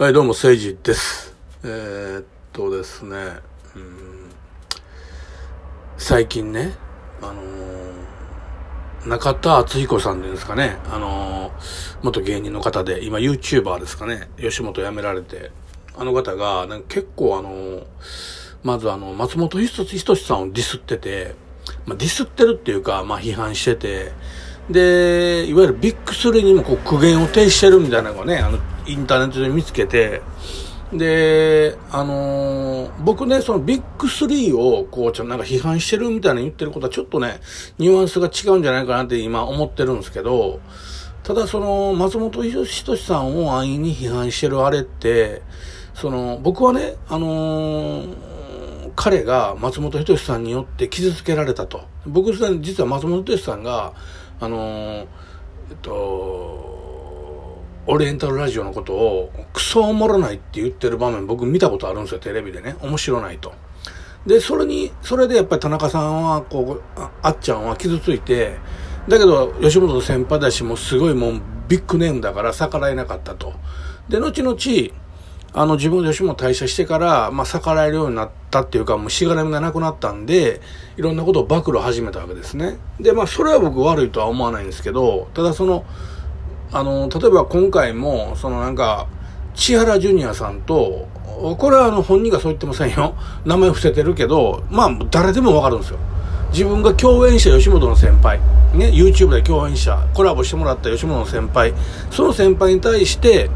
はい、どうも、誠治です。えー、っとですね、うん、最近ね、あのー、中田敦彦さんですかね、あのー、元芸人の方で、今 YouTuber ですかね、吉本辞められて、あの方が、なんか結構あのー、まずあの、松本人志さんをディスってて、まあ、ディスってるっていうか、まあ批判してて、で、いわゆるビッグスリーにもこう苦言を呈してるみたいなのがね、あの、インターネットで見つけて、で、あのー、僕ね、そのビッグスリーを、こう、ちょっとなんか批判してるみたいな言ってることはちょっとね、ニュアンスが違うんじゃないかなって今思ってるんですけど、ただその、松本人志さんを安易に批判してるあれって、その、僕はね、あのー、彼が松本人志さんによって傷つけられたと。僕実は松本人志さんが、あのー、えっと、オリエンタルラジオのことをクソおもろないって言ってる場面僕見たことあるんですよ、テレビでね。面白ないと。で、それに、それでやっぱり田中さんは、こう、あっちゃんは傷ついて、だけど、吉本の先輩だし、もうすごいもうビッグネームだから逆らえなかったと。で、後々、あの、自分吉本退社してから、まあ、逆らえるようになったっていうか、もうしがらみがなくなったんで、いろんなことを暴露始めたわけですね。で、まあ、それは僕悪いとは思わないんですけど、ただその、あの、例えば今回も、そのなんか、千原ジュニアさんと、これはあの本人がそう言ってませんよ。名前伏せてるけど、まあ誰でもわかるんですよ。自分が共演した吉本の先輩、ね、YouTube で共演者、コラボしてもらった吉本の先輩、その先輩に対して、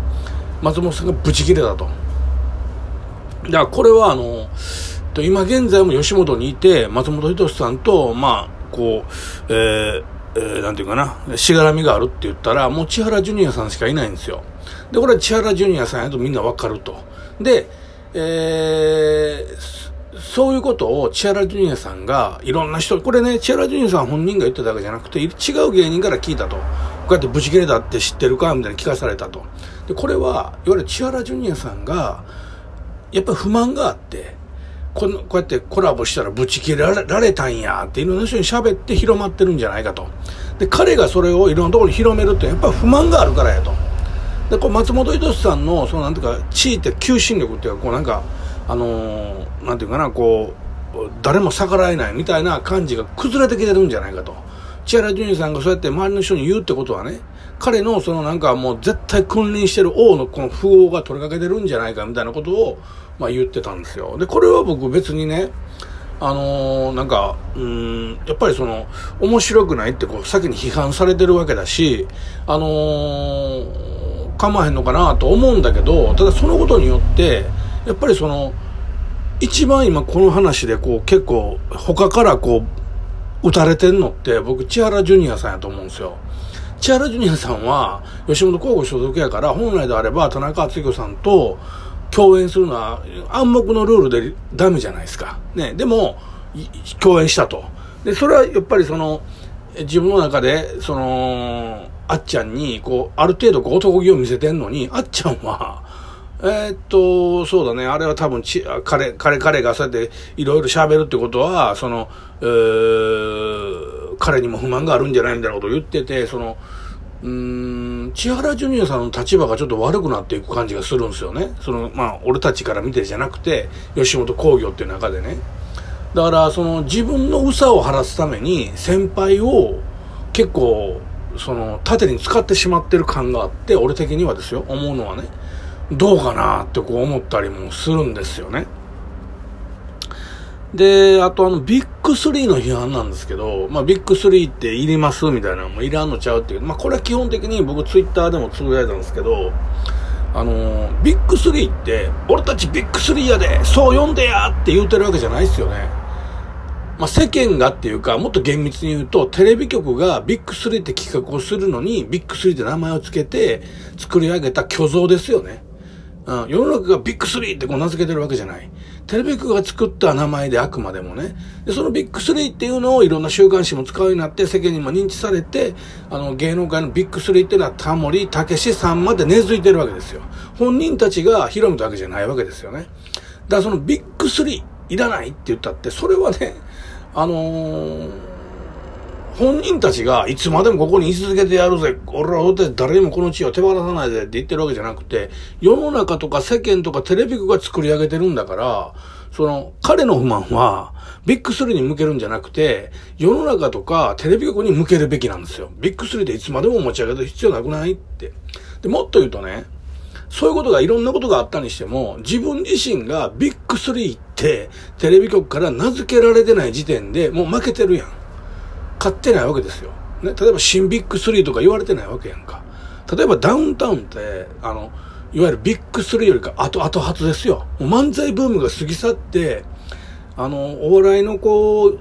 松本さんがブチ切れたと。だからこれはあの、今現在も吉本にいて、松本人志さんと、まあ、こう、えー、えー、なんていうかな、しがらみがあるって言ったら、もう千原ジュニアさんしかいないんですよ。で、これは千原ジュニアさんやとみんなわかると。で、えー、そういうことを千原ジュニアさんが、いろんな人、これね、千原ジュニアさん本人が言っただけじゃなくて、違う芸人から聞いたと。こうやってブチ切れたって知ってるかみたいな聞かされたと。で、これは、いわゆる千原ジュニアさんが、やっぱり不満があって、このこうやってコラボしたらブチ切れられたんやっていろんな人に喋って広まってるんじゃないかと。で、彼がそれをいろんなところに広めるってやっぱり不満があるからやと。で、こう松本人志さんの、そのなんていうか、地位って求心力っていうか、こうなんか、あのー、なんていうかな、こう、誰も逆らえないみたいな感じが崩れてきてるんじゃないかと。千原ジュニさんがそうやって周りの人に言うってことはね、彼のそのなんかもう絶対君臨してる王のこの富豪が取りかけてるんじゃないかみたいなことを、まあ言ってたんですよ。で、これは僕別にね、あのー、なんか、うん、やっぱりその、面白くないってこう、先に批判されてるわけだし、あのー、構わへんのかなと思うんだけど、ただそのことによって、やっぱりその、一番今この話でこう結構他からこう打たれてんのって僕千原ジュニアさんやと思うんですよ。千原ジュニアさんは吉本興業所属やから本来であれば田中敦彦さんと共演するのは暗黙のルールでダメじゃないですか。ね。でも、共演したと。で、それはやっぱりその、自分の中で、その、あっちゃんに、こう、ある程度こう男気を見せてんのに、あっちゃんは、えー、っと、そうだね、あれは多分ち、彼、彼、彼がそうやっていろいろ喋るってことは、その、えー、彼にも不満があるんじゃないんだろうと言ってて、その、うーん、千原ジュニアさんの立場がちょっと悪くなっていく感じがするんですよね。その、まあ、俺たちから見てじゃなくて、吉本興業っていう中でね。だから、その、自分の憂さを晴らすために、先輩を結構、その、盾に使ってしまってる感があって、俺的にはですよ、思うのはね、どうかなってこう思ったりもするんですよね。で、あとあの、ビッグ3の批判なんですけど、まあ、ビッグ3っていりますみたいなのもいらんのちゃうっていう。まあ、これは基本的に僕ツイッターでもつぶやいたんですけど、あのー、ビッグ3って、俺たちビッグ3やで、そう呼んでやって言うてるわけじゃないですよね。まあ、世間がっていうか、もっと厳密に言うと、テレビ局がビッグ3って企画をするのに、ビッグ3って名前を付けて作り上げた虚像ですよね。うん、世の中がビッグ3ってこう名付けてるわけじゃない。テレビ局が作った名前であくまでもね。で、そのビッグ3っていうのをいろんな週刊誌も使うようになって世間にも認知されて、あの芸能界のビッグ3っていうのはタモリ、たけしさんまで根付いてるわけですよ。本人たちが広めたわけじゃないわけですよね。だからそのビッグ3いらないって言ったって、それはね、あのー、本人たちがいつまでもここに居続けてやるぜ、俺らは誰にもこの地位を手放さないぜって言ってるわけじゃなくて、世の中とか世間とかテレビ局が作り上げてるんだから、その、彼の不満は、ビッグスリーに向けるんじゃなくて、世の中とかテレビ局に向けるべきなんですよ。ビッグスリーでいつまでも持ち上げる必要なくないって。で、もっと言うとね、そういうことがいろんなことがあったにしても、自分自身がビッグスリーってテレビ局から名付けられてない時点でもう負けてるやん。勝ってないわけですよ。ね、例えば新ビッグスリーとか言われてないわけやんか。例えばダウンタウンって、あの、いわゆるビッグスリーよりか後、後発ですよ。漫才ブームが過ぎ去って、あの、お笑いのこう、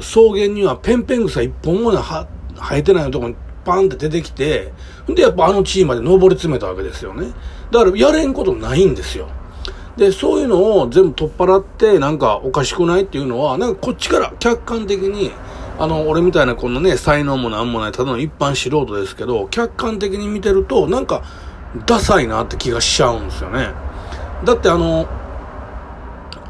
草原にはペンペン草一本も生えてないところにパンって出てきて、で、やっぱあの地位まで上り詰めたわけですよね。だからやれんことないんですよ。で、そういうのを全部取っ払って、なんかおかしくないっていうのは、なんかこっちから客観的に、あの、俺みたいなこのね、才能もなんもない、ただの一般素人ですけど、客観的に見てると、なんか、ダサいなって気がしちゃうんですよね。だってあの、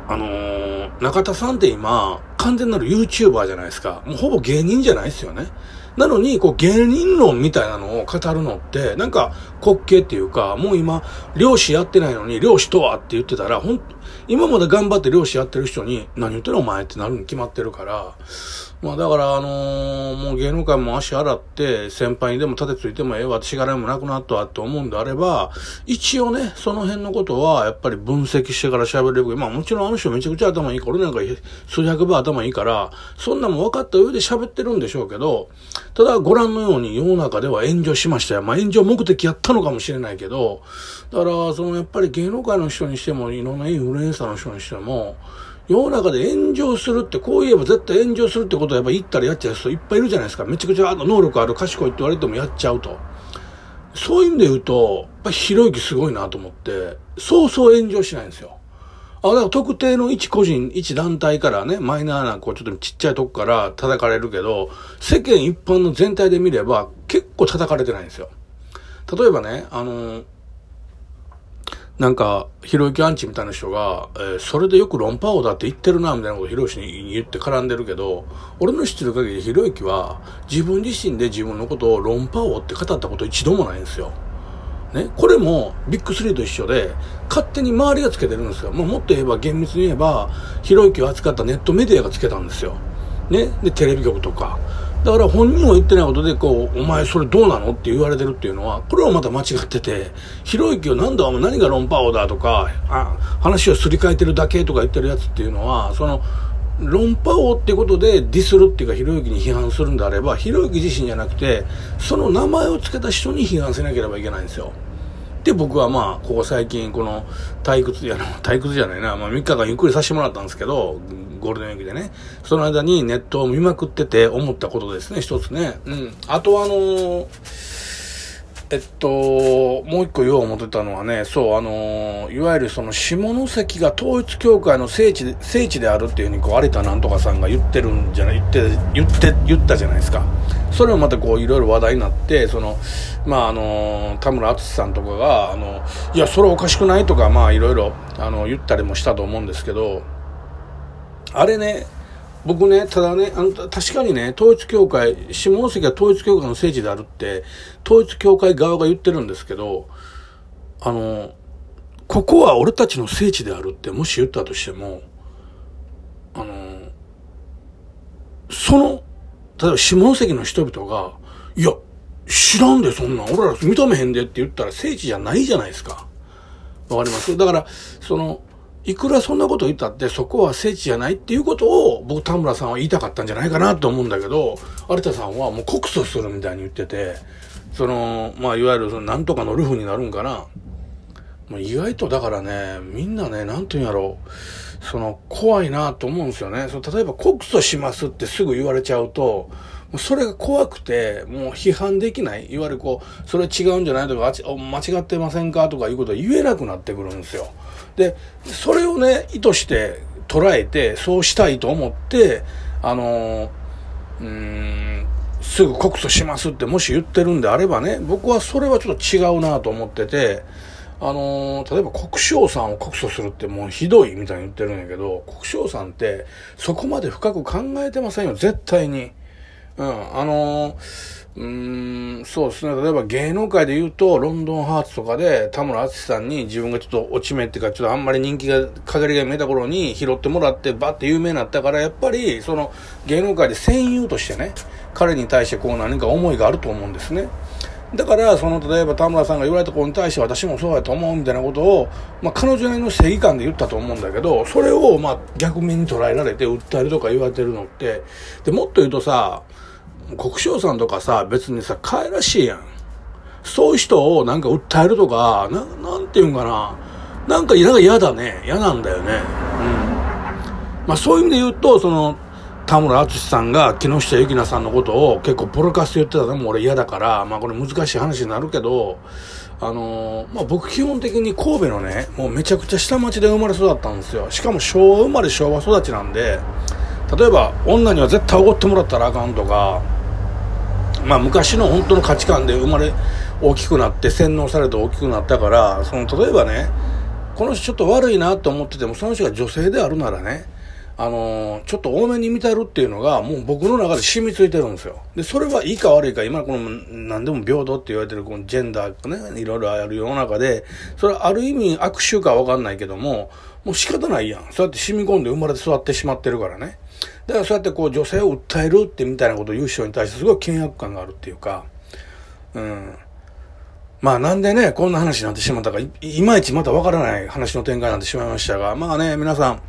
あのー、中田さんって今、完全なる YouTuber じゃないですか。もうほぼ芸人じゃないですよね。なのに、こう、芸人論みたいなのを語るのって、なんか、滑稽っていうか、もう今、漁師やってないのに、漁師とはって言ってたら、ほん、今まで頑張って漁師やってる人に、何言ってるお前ってなるに決まってるから、まあだから、あのー、もう芸能界も足洗って、先輩にでも立てついてもええわ、しがらもなくなったわって思うんであれば、一応ね、その辺のことは、やっぱり分析してから喋れる。まあもちろんあの人めちゃくちゃ頭いいから、俺なんか数百倍頭いいから、そんなも分かった上で喋ってるんでしょうけど、ただご覧のように世の中では炎上しましたよ。まあ炎上目的やったのかもしれないけど、だから、そのやっぱり芸能界の人にしても、いろんなインフルエンサーの人にしても、世の中で炎上するって、こう言えば絶対炎上するってことはやっぱ言ったらやっちゃう人いっぱいいるじゃないですか。めちゃくちゃ能力ある、賢いって言われてもやっちゃうと。そういう意味で言うと、やっぱひろゆきすごいなと思って、そうそう炎上しないんですよ。あ、だから特定の一個人、一団体からね、マイナーな、こう、ちょっとちっちゃいとこから叩かれるけど、世間一般の全体で見れば、結構叩かれてないんですよ。例えばね、あの、なんか、ひろゆきアンチみたいな人が、えー、それでよく論破王だって言ってるな、みたいなことをひろゆきに言って絡んでるけど、俺の知ってる限りひろゆきは、自分自身で自分のことを論破王って語ったこと一度もないんですよ。ね、これもビッグスリーと一緒で、勝手に周りがつけてるんですよ。もうもっと言えば、厳密に言えば、ひろゆきを扱ったネットメディアがつけたんですよ。ね、で、テレビ局とか。だから本人は言ってないことで、こう、お前それどうなのって言われてるっていうのは、これはまた間違ってて、ひろゆきをなんだ何が論破王だとか、あ、話をすり替えてるだけとか言ってるやつっていうのは、その、論破王ってことでディスるっていうかひろゆきに批判するんであれば、ひろゆき自身じゃなくて、その名前を付けた人に批判せなければいけないんですよ。で、僕はまあ、ここ最近、この退屈やな、退屈じゃないな、まあ3日間ゆっくりさせてもらったんですけど、ゴールデンウィークでね。その間にネットを見まくってて思ったことですね、一つね。うん。あとあのー、えっと、もう一個言おう思ってたのはね、そう、あのいわゆるその下関が統一教会の聖地、聖地であるっていうふうに、こう、有田なんとかさんが言ってるんじゃない、言って、言って、言ったじゃないですか。それをまたこう、いろいろ話題になって、その、まあ、あの田村淳さんとかが、あの、いや、それおかしくないとか、まあ、いろいろ、あの、言ったりもしたと思うんですけど、あれね、僕ね、ただね、あの、確かにね、統一教会、下関は統一教会の聖地であるって、統一教会側が言ってるんですけど、あの、ここは俺たちの聖地であるってもし言ったとしても、あの、その、例えば下関の人々が、いや、知らんで、そんなん。俺ら認めへんでって言ったら聖地じゃないじゃないですか。わかります？だから、その、いくらそんなこと言ったってそこは聖地じゃないっていうことを僕田村さんは言いたかったんじゃないかなと思うんだけど、有田さんはもう告訴するみたいに言ってて、その、まあいわゆるそのなんとかのルフになるんかな。まあ、意外とだからね、みんなね、なんて言うんやろ、その怖いなと思うんですよね。その例えば告訴しますってすぐ言われちゃうと、うそれが怖くて、もう批判できない。いわゆるこう、それ違うんじゃないとか、間違ってませんかとかいうことは言えなくなってくるんですよ。で、それをね、意図して捉えて、そうしたいと思って、あのうん、すぐ告訴しますってもし言ってるんであればね、僕はそれはちょっと違うなと思ってて、あの例えば国生さんを告訴するってもうひどいみたいに言ってるんやけど、国生さんってそこまで深く考えてませんよ、絶対に。うん、あのー、うーん、そうですね。例えば芸能界で言うと、ロンドンハーツとかで田村淳さんに自分がちょっと落ち目っていうか、ちょっとあんまり人気が、陰りが見えた頃に拾ってもらってバッて有名になったから、やっぱり、その芸能界で戦友としてね、彼に対してこう何か思いがあると思うんですね。だから、その、例えば田村さんが言われたことに対して私もそうやと思うみたいなことを、まあ、彼女なりの正義感で言ったと思うんだけど、それを、まあ、逆目に捉えられて訴えるとか言われてるのって、で、もっと言うとさ、国生さんとかさ、別にさ、可愛らしいやん。そういう人をなんか訴えるとか、な、なんていうんかな。なんか、なんか嫌だね。嫌なんだよね。うん。まあそういう意味で言うと、その、田村淳さんが木下ゆきなさんのことを結構ポロカス言ってたのも俺嫌だから、まあこれ難しい話になるけど、あのー、まあ僕基本的に神戸のね、もうめちゃくちゃ下町で生まれ育ったんですよ。しかも昭和生まれ昭和育ちなんで、例えば女には絶対おごってもらったらあかんとか、まあ昔の本当の価値観で生まれ大きくなって洗脳されて大きくなったから、その例えばね、この人ちょっと悪いなと思ってても、その人が女性であるならね、あのー、ちょっと多めに見たるっていうのが、もう僕の中で染みついてるんですよ。で、それはいいか悪いか、今この何でも平等って言われてるこのジェンダーね、いろいろある世の中で、それはある意味悪臭かわかんないけども、もう仕方ないやん。そうやって染み込んで生まれて育ってしまってるからね。だからそうやってこう女性を訴えるってみたいなことを言う人に対してすごい険悪感があるっていうか、うん。まあなんでね、こんな話になってしまったかい、いまいちまたわからない話の展開になってしまいましたが、まあね、皆さん、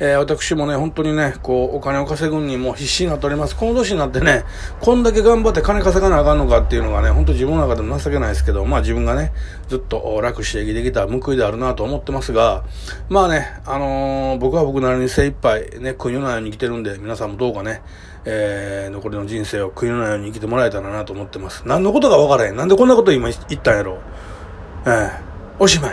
えー、私もね、本当にね、こう、お金を稼ぐにも必死になっております。この年になってね、こんだけ頑張って金稼がなあかんのかっていうのがね、本当自分の中でも情けないですけど、まあ自分がね、ずっと楽して生きてきた報いであるなと思ってますが、まあね、あのー、僕は僕なりに精一杯ね、国のように生きてるんで、皆さんもどうかね、えー、残りの人生を国のように生きてもらえたらなと思ってます。何のことかわからへん。なんでこんなこと今言ったんやろ。えー、おしまい。